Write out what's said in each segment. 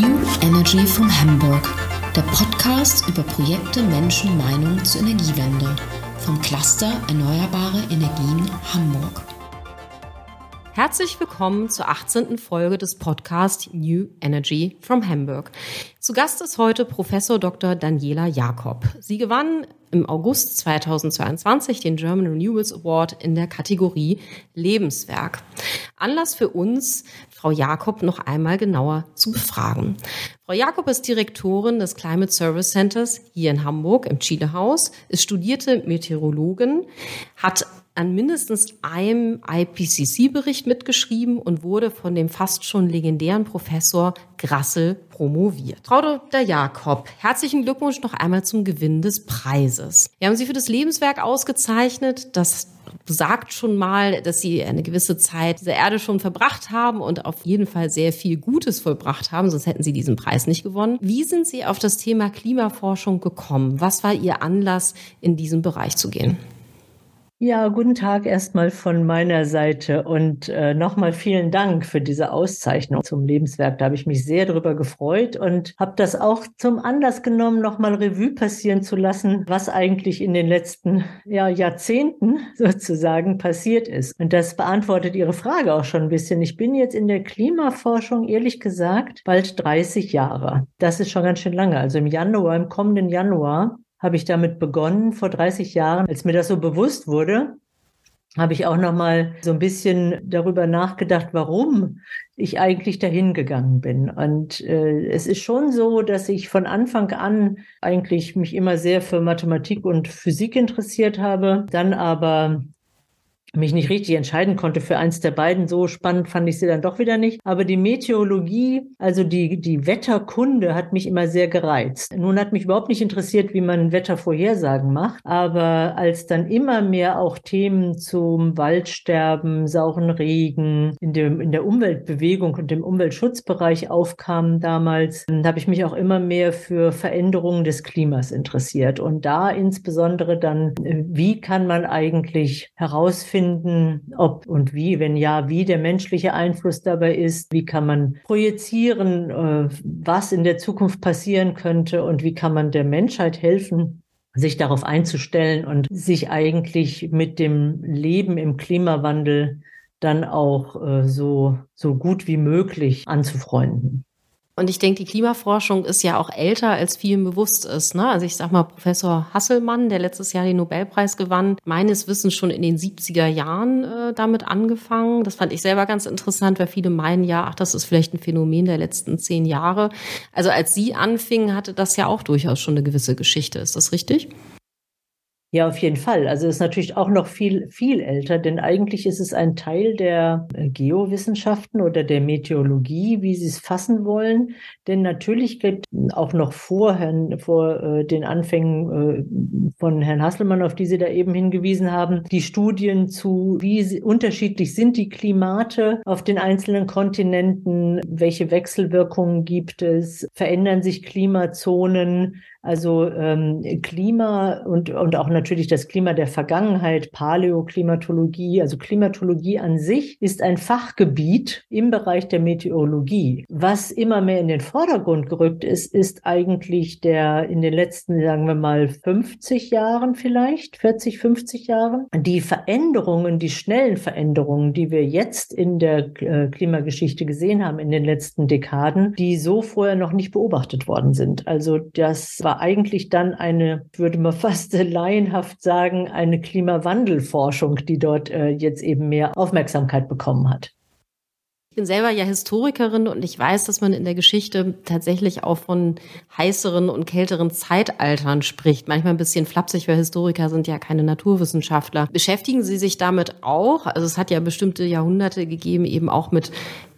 New Energy from Hamburg, der Podcast über Projekte, Menschen, Meinung zur Energiewende vom Cluster Erneuerbare Energien Hamburg. Herzlich willkommen zur 18. Folge des Podcasts New Energy from Hamburg. Zu Gast ist heute Professor Dr. Daniela Jakob. Sie gewann im August 2022 den German Renewables Award in der Kategorie Lebenswerk. Anlass für uns, Frau Jakob noch einmal genauer zu befragen. Frau Jakob ist Direktorin des Climate Service Centers hier in Hamburg im Chile Haus, ist studierte Meteorologin, hat an mindestens einem IPCC-Bericht mitgeschrieben und wurde von dem fast schon legendären Professor Grassel promoviert. Frau Dr. Jakob, herzlichen Glückwunsch noch einmal zum Gewinn des Preises. Wir haben Sie für das Lebenswerk ausgezeichnet. Das sagt schon mal, dass Sie eine gewisse Zeit dieser Erde schon verbracht haben und auf jeden Fall sehr viel Gutes vollbracht haben, sonst hätten Sie diesen Preis nicht gewonnen. Wie sind Sie auf das Thema Klimaforschung gekommen? Was war Ihr Anlass, in diesen Bereich zu gehen? Ja, guten Tag erstmal von meiner Seite und äh, nochmal vielen Dank für diese Auszeichnung zum Lebenswerk. Da habe ich mich sehr darüber gefreut und habe das auch zum Anlass genommen, nochmal Revue passieren zu lassen, was eigentlich in den letzten ja, Jahrzehnten sozusagen passiert ist. Und das beantwortet Ihre Frage auch schon ein bisschen. Ich bin jetzt in der Klimaforschung, ehrlich gesagt, bald 30 Jahre. Das ist schon ganz schön lange. Also im Januar, im kommenden Januar habe ich damit begonnen vor 30 Jahren. Als mir das so bewusst wurde, habe ich auch noch mal so ein bisschen darüber nachgedacht, warum ich eigentlich dahin gegangen bin. Und äh, es ist schon so, dass ich von Anfang an eigentlich mich immer sehr für Mathematik und Physik interessiert habe, dann aber mich nicht richtig entscheiden konnte für eins der beiden. So spannend fand ich sie dann doch wieder nicht. Aber die Meteorologie, also die, die Wetterkunde hat mich immer sehr gereizt. Nun hat mich überhaupt nicht interessiert, wie man Wettervorhersagen macht. Aber als dann immer mehr auch Themen zum Waldsterben, sauren Regen, in, dem, in der Umweltbewegung und dem Umweltschutzbereich aufkamen damals, habe ich mich auch immer mehr für Veränderungen des Klimas interessiert. Und da insbesondere dann, wie kann man eigentlich herausfinden, finden, ob und wie, wenn ja, wie der menschliche Einfluss dabei ist, wie kann man projizieren, äh, was in der Zukunft passieren könnte und wie kann man der Menschheit helfen, sich darauf einzustellen und sich eigentlich mit dem Leben im Klimawandel dann auch äh, so, so gut wie möglich anzufreunden. Und ich denke, die Klimaforschung ist ja auch älter, als vielen bewusst ist. Ne? Also ich sag mal, Professor Hasselmann, der letztes Jahr den Nobelpreis gewann, meines Wissens schon in den 70er Jahren äh, damit angefangen. Das fand ich selber ganz interessant, weil viele meinen ja, ach, das ist vielleicht ein Phänomen der letzten zehn Jahre. Also als Sie anfingen, hatte das ja auch durchaus schon eine gewisse Geschichte. Ist das richtig? Ja, auf jeden Fall. Also es ist natürlich auch noch viel, viel älter, denn eigentlich ist es ein Teil der äh, Geowissenschaften oder der Meteorologie, wie Sie es fassen wollen. Denn natürlich gibt auch noch vor, Herrn, vor äh, den Anfängen äh, von Herrn Hasselmann, auf die Sie da eben hingewiesen haben, die Studien zu, wie unterschiedlich sind die Klimate auf den einzelnen Kontinenten, welche Wechselwirkungen gibt es, verändern sich Klimazonen, also ähm, Klima und, und auch natürlich das Klima der Vergangenheit, Paläoklimatologie, also Klimatologie an sich ist ein Fachgebiet im Bereich der Meteorologie. Was immer mehr in den Vordergrund gerückt ist, ist eigentlich der in den letzten, sagen wir mal, 50 Jahren vielleicht, 40, 50 Jahren, die Veränderungen, die schnellen Veränderungen, die wir jetzt in der äh, Klimageschichte gesehen haben in den letzten Dekaden, die so vorher noch nicht beobachtet worden sind. Also das war eigentlich dann eine, würde man fast laienhaft sagen, eine Klimawandelforschung, die dort äh, jetzt eben mehr Aufmerksamkeit bekommen hat. Ich bin selber ja Historikerin und ich weiß, dass man in der Geschichte tatsächlich auch von heißeren und kälteren Zeitaltern spricht. Manchmal ein bisschen flapsig, weil Historiker sind ja keine Naturwissenschaftler. Beschäftigen Sie sich damit auch? Also es hat ja bestimmte Jahrhunderte gegeben, eben auch mit,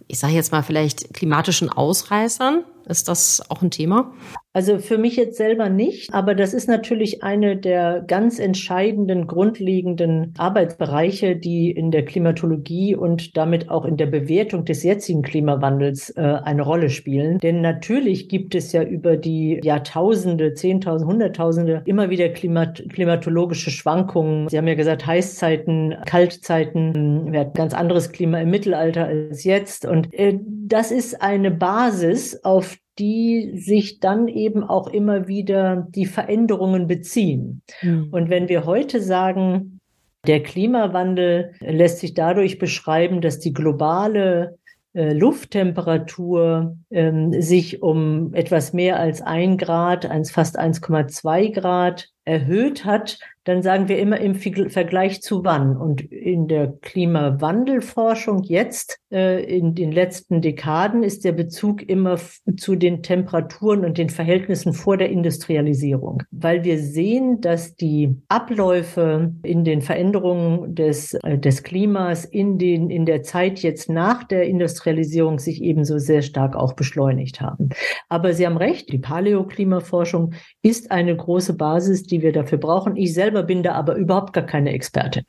ich sage jetzt mal vielleicht klimatischen Ausreißern. Ist das auch ein Thema? Also für mich jetzt selber nicht, aber das ist natürlich eine der ganz entscheidenden, grundlegenden Arbeitsbereiche, die in der Klimatologie und damit auch in der Bewertung des jetzigen Klimawandels äh, eine Rolle spielen. Denn natürlich gibt es ja über die Jahrtausende, Zehntausende, Hunderttausende immer wieder Klimat klimatologische Schwankungen. Sie haben ja gesagt, Heißzeiten, Kaltzeiten, wir hatten ganz anderes Klima im Mittelalter als jetzt. Und äh, das ist eine Basis, auf die sich dann eben auch immer wieder die Veränderungen beziehen. Mhm. Und wenn wir heute sagen, der Klimawandel lässt sich dadurch beschreiben, dass die globale äh, Lufttemperatur ähm, sich um etwas mehr als ein Grad, fast 1,2 Grad erhöht hat, dann sagen wir immer im Vergleich zu wann. Und in der Klimawandelforschung jetzt, in den letzten Dekaden, ist der Bezug immer zu den Temperaturen und den Verhältnissen vor der Industrialisierung. Weil wir sehen, dass die Abläufe in den Veränderungen des, äh, des Klimas in, den, in der Zeit jetzt nach der Industrialisierung sich ebenso sehr stark auch beschleunigt haben. Aber Sie haben recht, die Paläoklimaforschung ist eine große Basis, die wir dafür brauchen. Ich selber bin da aber überhaupt gar keine Expertin.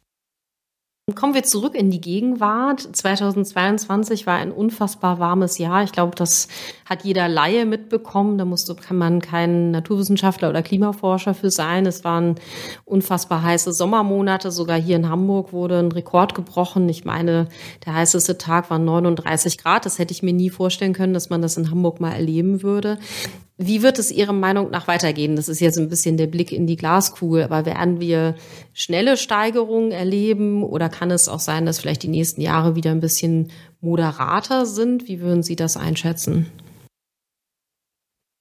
Kommen wir zurück in die Gegenwart. 2022 war ein unfassbar warmes Jahr. Ich glaube, das hat jeder Laie mitbekommen. Da musste, kann man kein Naturwissenschaftler oder Klimaforscher für sein. Es waren unfassbar heiße Sommermonate. Sogar hier in Hamburg wurde ein Rekord gebrochen. Ich meine, der heißeste Tag war 39 Grad. Das hätte ich mir nie vorstellen können, dass man das in Hamburg mal erleben würde. Wie wird es Ihrer Meinung nach weitergehen? Das ist jetzt ein bisschen der Blick in die Glaskugel, aber werden wir schnelle Steigerungen erleben oder kann es auch sein, dass vielleicht die nächsten Jahre wieder ein bisschen moderater sind? Wie würden Sie das einschätzen?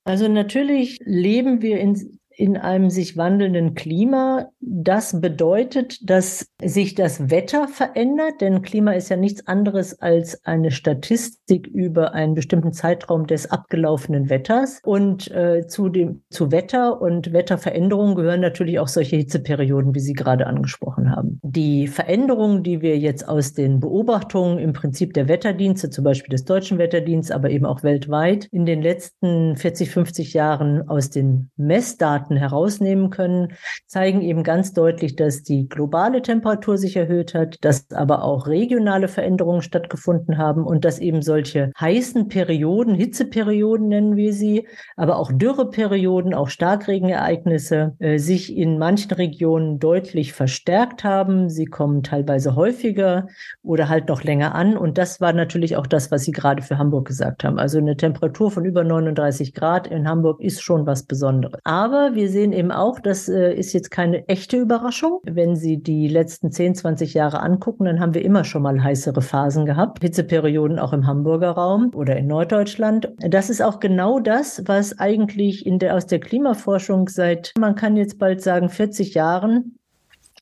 Also natürlich leben wir in in einem sich wandelnden Klima. Das bedeutet, dass sich das Wetter verändert, denn Klima ist ja nichts anderes als eine Statistik über einen bestimmten Zeitraum des abgelaufenen Wetters. Und äh, zu dem zu Wetter und Wetterveränderungen gehören natürlich auch solche Hitzeperioden, wie Sie gerade angesprochen haben. Die Veränderungen, die wir jetzt aus den Beobachtungen im Prinzip der Wetterdienste, zum Beispiel des deutschen Wetterdienstes, aber eben auch weltweit, in den letzten 40, 50 Jahren aus den Messdaten Daten herausnehmen können, zeigen eben ganz deutlich, dass die globale Temperatur sich erhöht hat, dass aber auch regionale Veränderungen stattgefunden haben und dass eben solche heißen Perioden, Hitzeperioden nennen wir sie, aber auch Dürreperioden, auch Starkregenereignisse äh, sich in manchen Regionen deutlich verstärkt haben. Sie kommen teilweise häufiger oder halt noch länger an. Und das war natürlich auch das, was Sie gerade für Hamburg gesagt haben. Also eine Temperatur von über 39 Grad in Hamburg ist schon was Besonderes. Aber wir sehen eben auch, das äh, ist jetzt keine echte Überraschung. Wenn Sie die letzten 10, 20 Jahre angucken, dann haben wir immer schon mal heißere Phasen gehabt. Hitzeperioden auch im Hamburger Raum oder in Norddeutschland. Das ist auch genau das, was eigentlich in der, aus der Klimaforschung seit, man kann jetzt bald sagen, 40 Jahren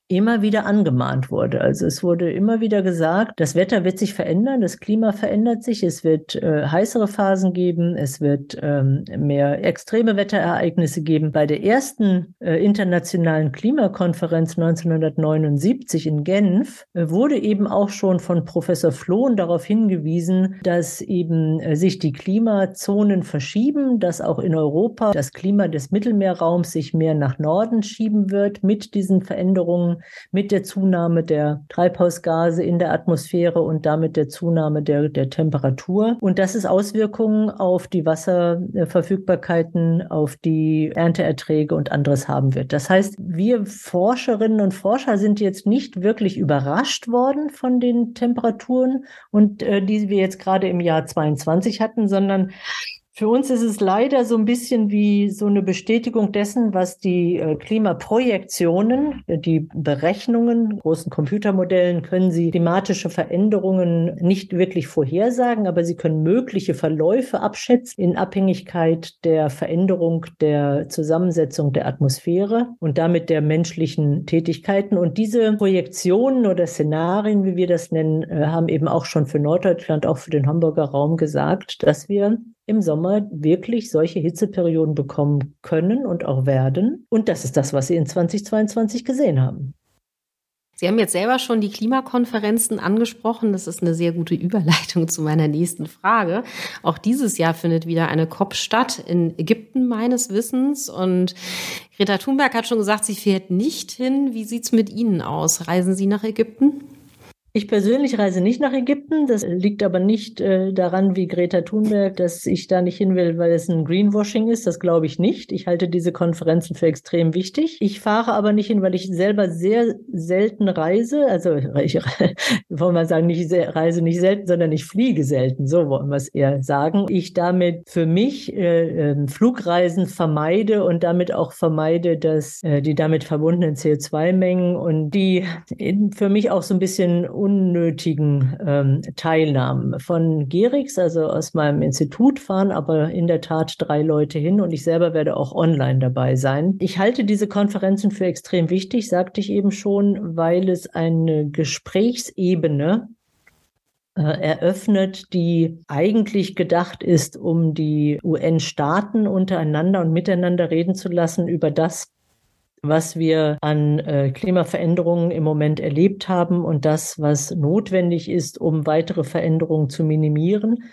immer wieder angemahnt wurde. Also es wurde immer wieder gesagt, das Wetter wird sich verändern, das Klima verändert sich, es wird äh, heißere Phasen geben, es wird ähm, mehr extreme Wetterereignisse geben. Bei der ersten äh, internationalen Klimakonferenz 1979 in Genf äh, wurde eben auch schon von Professor Flohn darauf hingewiesen, dass eben äh, sich die Klimazonen verschieben, dass auch in Europa das Klima des Mittelmeerraums sich mehr nach Norden schieben wird mit diesen Veränderungen mit der Zunahme der Treibhausgase in der Atmosphäre und damit der Zunahme der, der Temperatur. Und dass es Auswirkungen auf die Wasserverfügbarkeiten, auf die Ernteerträge und anderes haben wird. Das heißt, wir Forscherinnen und Forscher sind jetzt nicht wirklich überrascht worden von den Temperaturen und äh, die wir jetzt gerade im Jahr 22 hatten, sondern für uns ist es leider so ein bisschen wie so eine Bestätigung dessen, was die äh, Klimaprojektionen, äh, die Berechnungen, großen Computermodellen können sie klimatische Veränderungen nicht wirklich vorhersagen, aber sie können mögliche Verläufe abschätzen in Abhängigkeit der Veränderung der Zusammensetzung der Atmosphäre und damit der menschlichen Tätigkeiten. Und diese Projektionen oder Szenarien, wie wir das nennen, äh, haben eben auch schon für Norddeutschland, auch für den Hamburger Raum gesagt, dass wir im Sommer wirklich solche Hitzeperioden bekommen können und auch werden. Und das ist das, was Sie in 2022 gesehen haben. Sie haben jetzt selber schon die Klimakonferenzen angesprochen. Das ist eine sehr gute Überleitung zu meiner nächsten Frage. Auch dieses Jahr findet wieder eine COP statt in Ägypten meines Wissens. Und Greta Thunberg hat schon gesagt, sie fährt nicht hin. Wie sieht's mit Ihnen aus? Reisen Sie nach Ägypten? Ich persönlich reise nicht nach Ägypten. Das liegt aber nicht äh, daran, wie Greta Thunberg, dass ich da nicht hin will, weil es ein Greenwashing ist. Das glaube ich nicht. Ich halte diese Konferenzen für extrem wichtig. Ich fahre aber nicht hin, weil ich selber sehr selten reise. Also ich wollen wir sagen, nicht reise nicht selten, sondern ich fliege selten. So wollen wir es eher sagen. Ich damit für mich äh, äh, Flugreisen vermeide und damit auch vermeide, dass äh, die damit verbundenen CO2-Mengen und die für mich auch so ein bisschen unnötigen ähm, Teilnahmen. Von Gerix, also aus meinem Institut, fahren aber in der Tat drei Leute hin und ich selber werde auch online dabei sein. Ich halte diese Konferenzen für extrem wichtig, sagte ich eben schon, weil es eine Gesprächsebene äh, eröffnet, die eigentlich gedacht ist, um die UN-Staaten untereinander und miteinander reden zu lassen über das, was wir an äh, Klimaveränderungen im Moment erlebt haben und das, was notwendig ist, um weitere Veränderungen zu minimieren.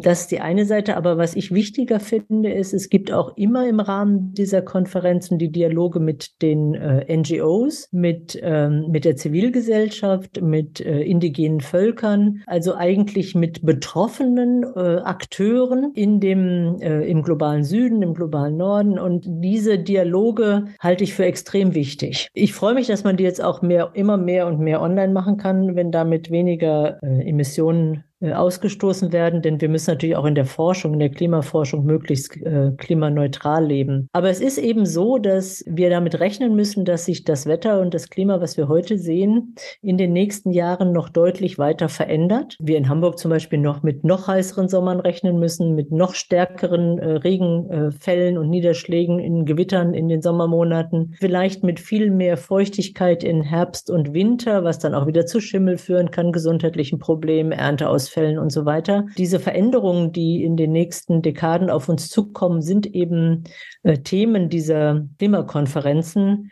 Das ist die eine Seite. Aber was ich wichtiger finde, ist, es gibt auch immer im Rahmen dieser Konferenzen die Dialoge mit den äh, NGOs, mit, ähm, mit der Zivilgesellschaft, mit äh, indigenen Völkern, also eigentlich mit betroffenen äh, Akteuren in dem, äh, im globalen Süden, im globalen Norden. Und diese Dialoge halte ich für extrem wichtig. Ich freue mich, dass man die jetzt auch mehr, immer mehr und mehr online machen kann, wenn damit weniger äh, Emissionen ausgestoßen werden, denn wir müssen natürlich auch in der Forschung, in der Klimaforschung möglichst äh, klimaneutral leben. Aber es ist eben so, dass wir damit rechnen müssen, dass sich das Wetter und das Klima, was wir heute sehen, in den nächsten Jahren noch deutlich weiter verändert. Wir in Hamburg zum Beispiel noch mit noch heißeren Sommern rechnen müssen, mit noch stärkeren äh, Regenfällen und Niederschlägen in Gewittern in den Sommermonaten, vielleicht mit viel mehr Feuchtigkeit in Herbst und Winter, was dann auch wieder zu Schimmel führen kann, gesundheitlichen Problemen, Ernteausfällen Ausfällen und so weiter. Diese Veränderungen, die in den nächsten Dekaden auf uns zukommen, sind eben äh, Themen dieser Klimakonferenzen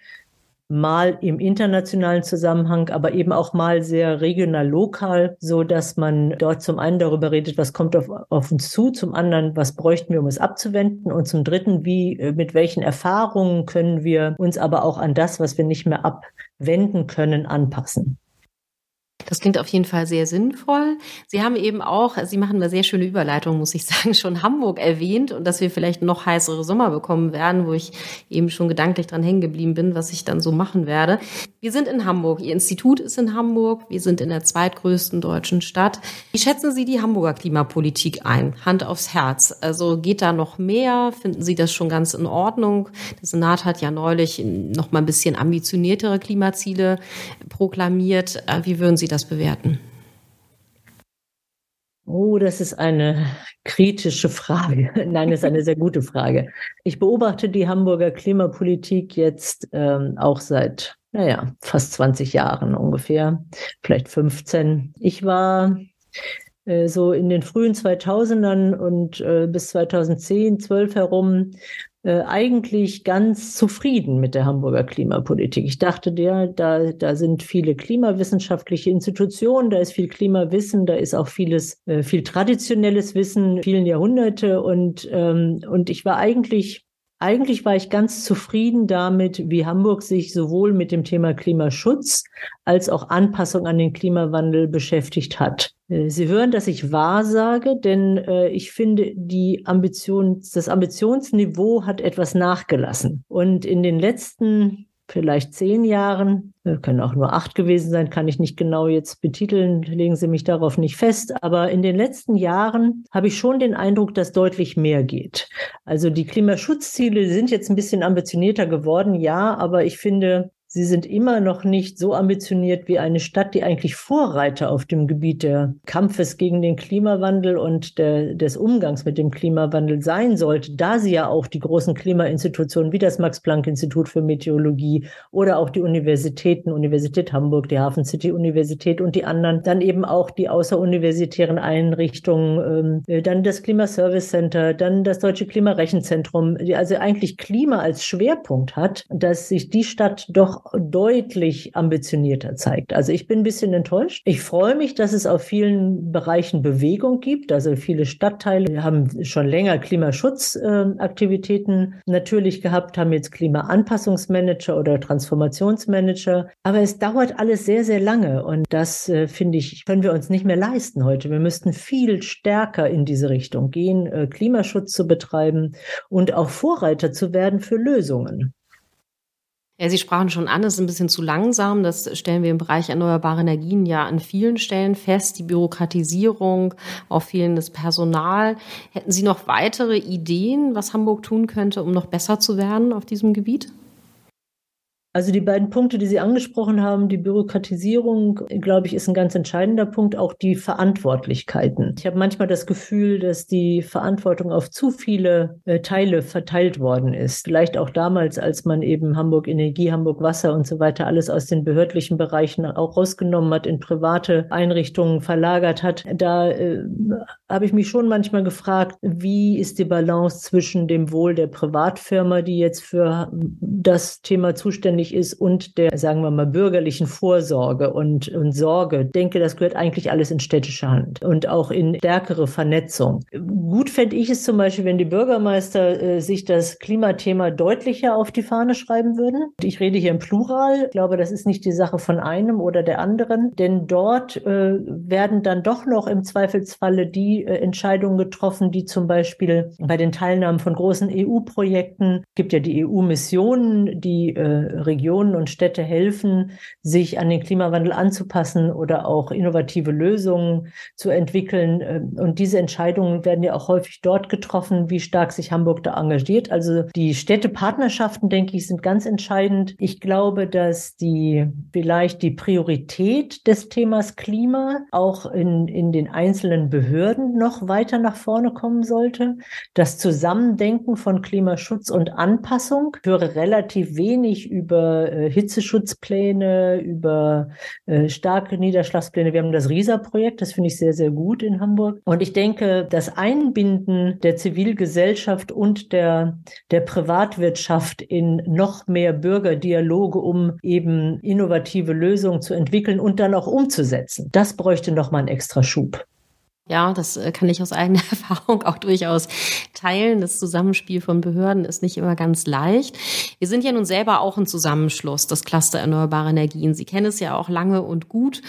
mal im internationalen Zusammenhang, aber eben auch mal sehr regional lokal, so dass man dort zum einen darüber redet, was kommt auf, auf uns zu, zum anderen, was bräuchten wir, um es abzuwenden und zum dritten, wie, äh, mit welchen Erfahrungen können wir uns aber auch an das, was wir nicht mehr abwenden können, anpassen. Das klingt auf jeden Fall sehr sinnvoll. Sie haben eben auch, Sie machen eine sehr schöne Überleitung, muss ich sagen, schon Hamburg erwähnt und dass wir vielleicht noch heißere Sommer bekommen werden, wo ich eben schon gedanklich dran hängen geblieben bin, was ich dann so machen werde. Wir sind in Hamburg. Ihr Institut ist in Hamburg. Wir sind in der zweitgrößten deutschen Stadt. Wie schätzen Sie die Hamburger Klimapolitik ein? Hand aufs Herz. Also geht da noch mehr? Finden Sie das schon ganz in Ordnung? Der Senat hat ja neulich noch mal ein bisschen ambitioniertere Klimaziele proklamiert. Äh, wie würden Sie das bewerten? Oh, das ist eine kritische Frage. Nein, das ist eine sehr gute Frage. Ich beobachte die Hamburger Klimapolitik jetzt ähm, auch seit, naja, fast 20 Jahren ungefähr, vielleicht 15. Ich war äh, so in den frühen 2000ern und äh, bis 2010, 12 herum äh, eigentlich ganz zufrieden mit der Hamburger Klimapolitik. Ich dachte, der, da, da sind viele klimawissenschaftliche Institutionen, da ist viel Klimawissen, da ist auch vieles, äh, viel traditionelles Wissen, vielen Jahrhunderte und, ähm, und ich war eigentlich eigentlich war ich ganz zufrieden damit, wie Hamburg sich sowohl mit dem Thema Klimaschutz als auch Anpassung an den Klimawandel beschäftigt hat. Äh, Sie hören, dass ich wahr sage, denn äh, ich finde, die Ambition, das Ambitionsniveau hat etwas nachgelassen. Und in den letzten vielleicht zehn Jahren, äh, können auch nur acht gewesen sein, kann ich nicht genau jetzt betiteln, legen Sie mich darauf nicht fest. Aber in den letzten Jahren habe ich schon den Eindruck, dass deutlich mehr geht. Also die Klimaschutzziele sind jetzt ein bisschen ambitionierter geworden, ja, aber ich finde, Sie sind immer noch nicht so ambitioniert wie eine Stadt, die eigentlich Vorreiter auf dem Gebiet der Kampfes gegen den Klimawandel und der, des Umgangs mit dem Klimawandel sein sollte, da sie ja auch die großen Klimainstitutionen wie das Max-Planck-Institut für Meteorologie oder auch die Universitäten, Universität Hamburg, die Hafen City Universität und die anderen, dann eben auch die außeruniversitären Einrichtungen, äh, dann das Klimaservice Center, dann das Deutsche Klimarechenzentrum, die also eigentlich Klima als Schwerpunkt hat, dass sich die Stadt doch deutlich ambitionierter zeigt. Also ich bin ein bisschen enttäuscht. Ich freue mich, dass es auf vielen Bereichen Bewegung gibt. Also viele Stadtteile haben schon länger Klimaschutzaktivitäten äh, natürlich gehabt, haben jetzt Klimaanpassungsmanager oder Transformationsmanager. Aber es dauert alles sehr, sehr lange. Und das, äh, finde ich, können wir uns nicht mehr leisten heute. Wir müssten viel stärker in diese Richtung gehen, äh, Klimaschutz zu betreiben und auch Vorreiter zu werden für Lösungen. Ja, Sie sprachen schon an, es ist ein bisschen zu langsam. Das stellen wir im Bereich erneuerbare Energien ja an vielen Stellen fest. Die Bürokratisierung, auch fehlendes Personal. Hätten Sie noch weitere Ideen, was Hamburg tun könnte, um noch besser zu werden auf diesem Gebiet? Also die beiden Punkte, die Sie angesprochen haben, die Bürokratisierung, glaube ich, ist ein ganz entscheidender Punkt, auch die Verantwortlichkeiten. Ich habe manchmal das Gefühl, dass die Verantwortung auf zu viele äh, Teile verteilt worden ist. Vielleicht auch damals, als man eben Hamburg Energie, Hamburg Wasser und so weiter alles aus den behördlichen Bereichen auch rausgenommen hat, in private Einrichtungen verlagert hat. Da äh, habe ich mich schon manchmal gefragt, wie ist die Balance zwischen dem Wohl der Privatfirma, die jetzt für das Thema zuständig notwendig ist und der, sagen wir mal, bürgerlichen Vorsorge und, und Sorge. Ich denke, das gehört eigentlich alles in städtische Hand und auch in stärkere Vernetzung. Gut fände ich es zum Beispiel, wenn die Bürgermeister äh, sich das Klimathema deutlicher auf die Fahne schreiben würden. Ich rede hier im Plural. Ich glaube, das ist nicht die Sache von einem oder der anderen, denn dort äh, werden dann doch noch im Zweifelsfalle die äh, Entscheidungen getroffen, die zum Beispiel bei den Teilnahmen von großen EU-Projekten gibt ja die EU-Missionen, die äh, Regionen und Städte helfen, sich an den Klimawandel anzupassen oder auch innovative Lösungen zu entwickeln. Ähm, und diese Entscheidungen werden ja auch häufig dort getroffen, wie stark sich Hamburg da engagiert. Also die Städtepartnerschaften, denke ich, sind ganz entscheidend. Ich glaube, dass die vielleicht die Priorität des Themas Klima auch in, in den einzelnen Behörden noch weiter nach vorne kommen sollte. Das Zusammendenken von Klimaschutz und Anpassung. Ich höre relativ wenig über äh, Hitzeschutzpläne, über äh, starke Niederschlagspläne. Wir haben das RISA-Projekt, das finde ich sehr, sehr gut in Hamburg. Und ich denke, das Einbinden der Zivilgesellschaft und der, der Privatwirtschaft in noch mehr Bürgerdialoge, um eben innovative Lösungen zu entwickeln und dann auch umzusetzen, das bräuchte noch mal einen extra Schub. Ja, das äh, kann ich aus eigener Erfahrung auch durchaus teilen. Das Zusammenspiel von Behörden ist nicht immer ganz leicht. Wir sind ja nun selber auch ein Zusammenschluss, das Cluster Erneuerbare Energien. Sie kennen es ja auch lange und gut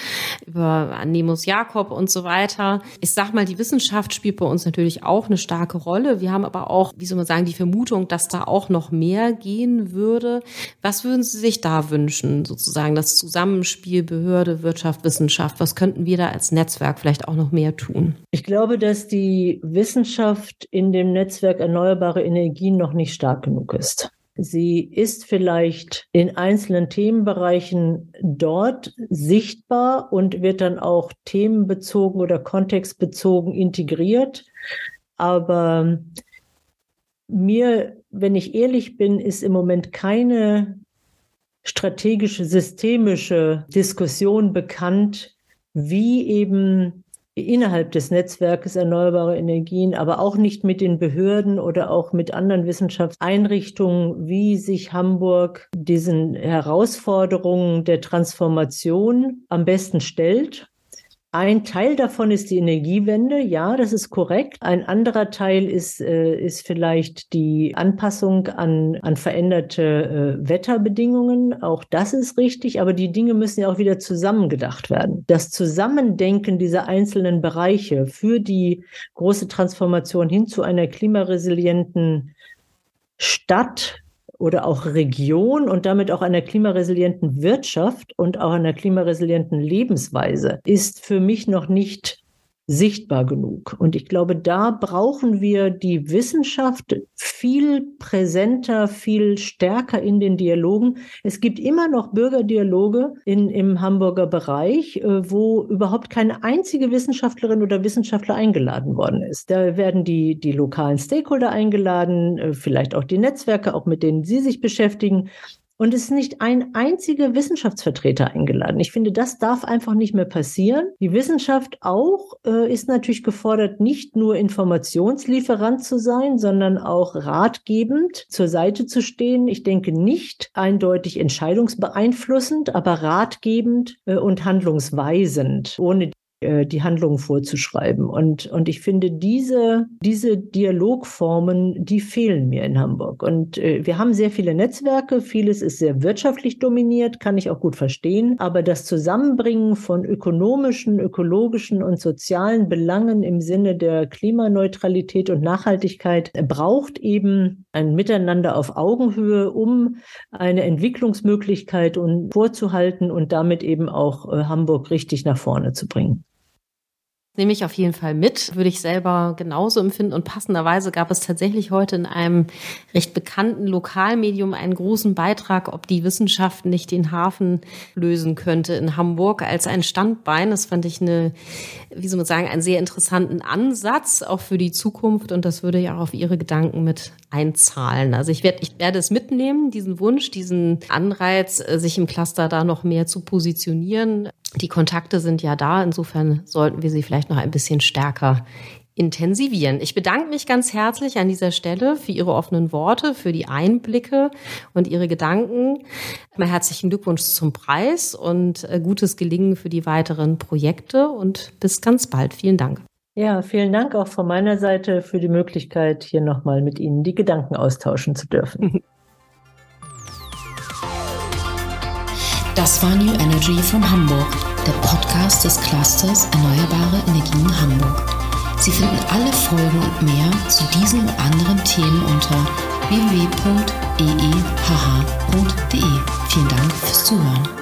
über Annemus Jakob und so weiter. Ich sag mal, die Wissenschaft spielt bei uns natürlich auch eine starke Rolle. Wir haben aber auch, wie soll man sagen, die Vermutung, dass da auch noch mehr gehen würde. Was würden Sie sich da wünschen, sozusagen das Zusammenspiel Behörde, Wirtschaft, Wissenschaft? Was könnten wir da als Netzwerk vielleicht auch noch mehr tun? Ich glaube, dass die Wissenschaft in dem Netzwerk erneuerbare Energien noch nicht stark genug ist. Sie ist vielleicht in einzelnen Themenbereichen dort sichtbar und wird dann auch themenbezogen oder kontextbezogen integriert. Aber mir, wenn ich ehrlich bin, ist im Moment keine strategische, systemische Diskussion bekannt, wie eben innerhalb des Netzwerkes erneuerbare Energien, aber auch nicht mit den Behörden oder auch mit anderen Wissenschaftseinrichtungen, wie sich Hamburg diesen Herausforderungen der Transformation am besten stellt ein Teil davon ist die Energiewende, ja, das ist korrekt. Ein anderer Teil ist, äh, ist vielleicht die Anpassung an, an veränderte äh, Wetterbedingungen. Auch das ist richtig, aber die Dinge müssen ja auch wieder zusammengedacht werden. Das Zusammendenken dieser einzelnen Bereiche für die große Transformation hin zu einer klimaresilienten Stadt oder auch Region und damit auch einer klimaresilienten Wirtschaft und auch einer klimaresilienten Lebensweise ist für mich noch nicht sichtbar genug. Und ich glaube, da brauchen wir die Wissenschaft viel präsenter, viel stärker in den Dialogen. Es gibt immer noch Bürgerdialoge in, im Hamburger Bereich, äh, wo überhaupt keine einzige Wissenschaftlerin oder Wissenschaftler eingeladen worden ist. Da werden die, die lokalen Stakeholder eingeladen, äh, vielleicht auch die Netzwerke, auch mit denen Sie sich beschäftigen. Und es ist nicht ein einziger Wissenschaftsvertreter eingeladen. Ich finde, das darf einfach nicht mehr passieren. Die Wissenschaft auch äh, ist natürlich gefordert, nicht nur Informationslieferant zu sein, sondern auch ratgebend zur Seite zu stehen. Ich denke nicht eindeutig entscheidungsbeeinflussend, aber ratgebend äh, und handlungsweisend, ohne die Handlungen vorzuschreiben. Und, und ich finde, diese, diese Dialogformen, die fehlen mir in Hamburg. Und äh, wir haben sehr viele Netzwerke, vieles ist sehr wirtschaftlich dominiert, kann ich auch gut verstehen. Aber das Zusammenbringen von ökonomischen, ökologischen und sozialen Belangen im Sinne der Klimaneutralität und Nachhaltigkeit braucht eben ein Miteinander auf Augenhöhe, um eine Entwicklungsmöglichkeit und vorzuhalten und damit eben auch äh, Hamburg richtig nach vorne zu bringen nehme ich auf jeden Fall mit, würde ich selber genauso empfinden. Und passenderweise gab es tatsächlich heute in einem recht bekannten Lokalmedium einen großen Beitrag, ob die Wissenschaft nicht den Hafen lösen könnte in Hamburg als ein Standbein. Das fand ich eine, wie soll man sagen, einen sehr interessanten Ansatz auch für die Zukunft. Und das würde ja auch auf Ihre Gedanken mit einzahlen. Also ich werde, ich werde es mitnehmen, diesen Wunsch, diesen Anreiz, sich im Cluster da noch mehr zu positionieren. Die Kontakte sind ja da, insofern sollten wir sie vielleicht noch ein bisschen stärker intensivieren. Ich bedanke mich ganz herzlich an dieser Stelle für Ihre offenen Worte, für die Einblicke und Ihre Gedanken. Mal herzlichen Glückwunsch zum Preis und äh, gutes Gelingen für die weiteren Projekte und bis ganz bald. Vielen Dank. Ja, vielen Dank auch von meiner Seite für die Möglichkeit, hier nochmal mit Ihnen die Gedanken austauschen zu dürfen. Das war New Energy from Hamburg, der Podcast des Clusters Erneuerbare Energien Hamburg. Sie finden alle Folgen und mehr zu diesen und anderen Themen unter www.eehh.de. Vielen Dank fürs Zuhören.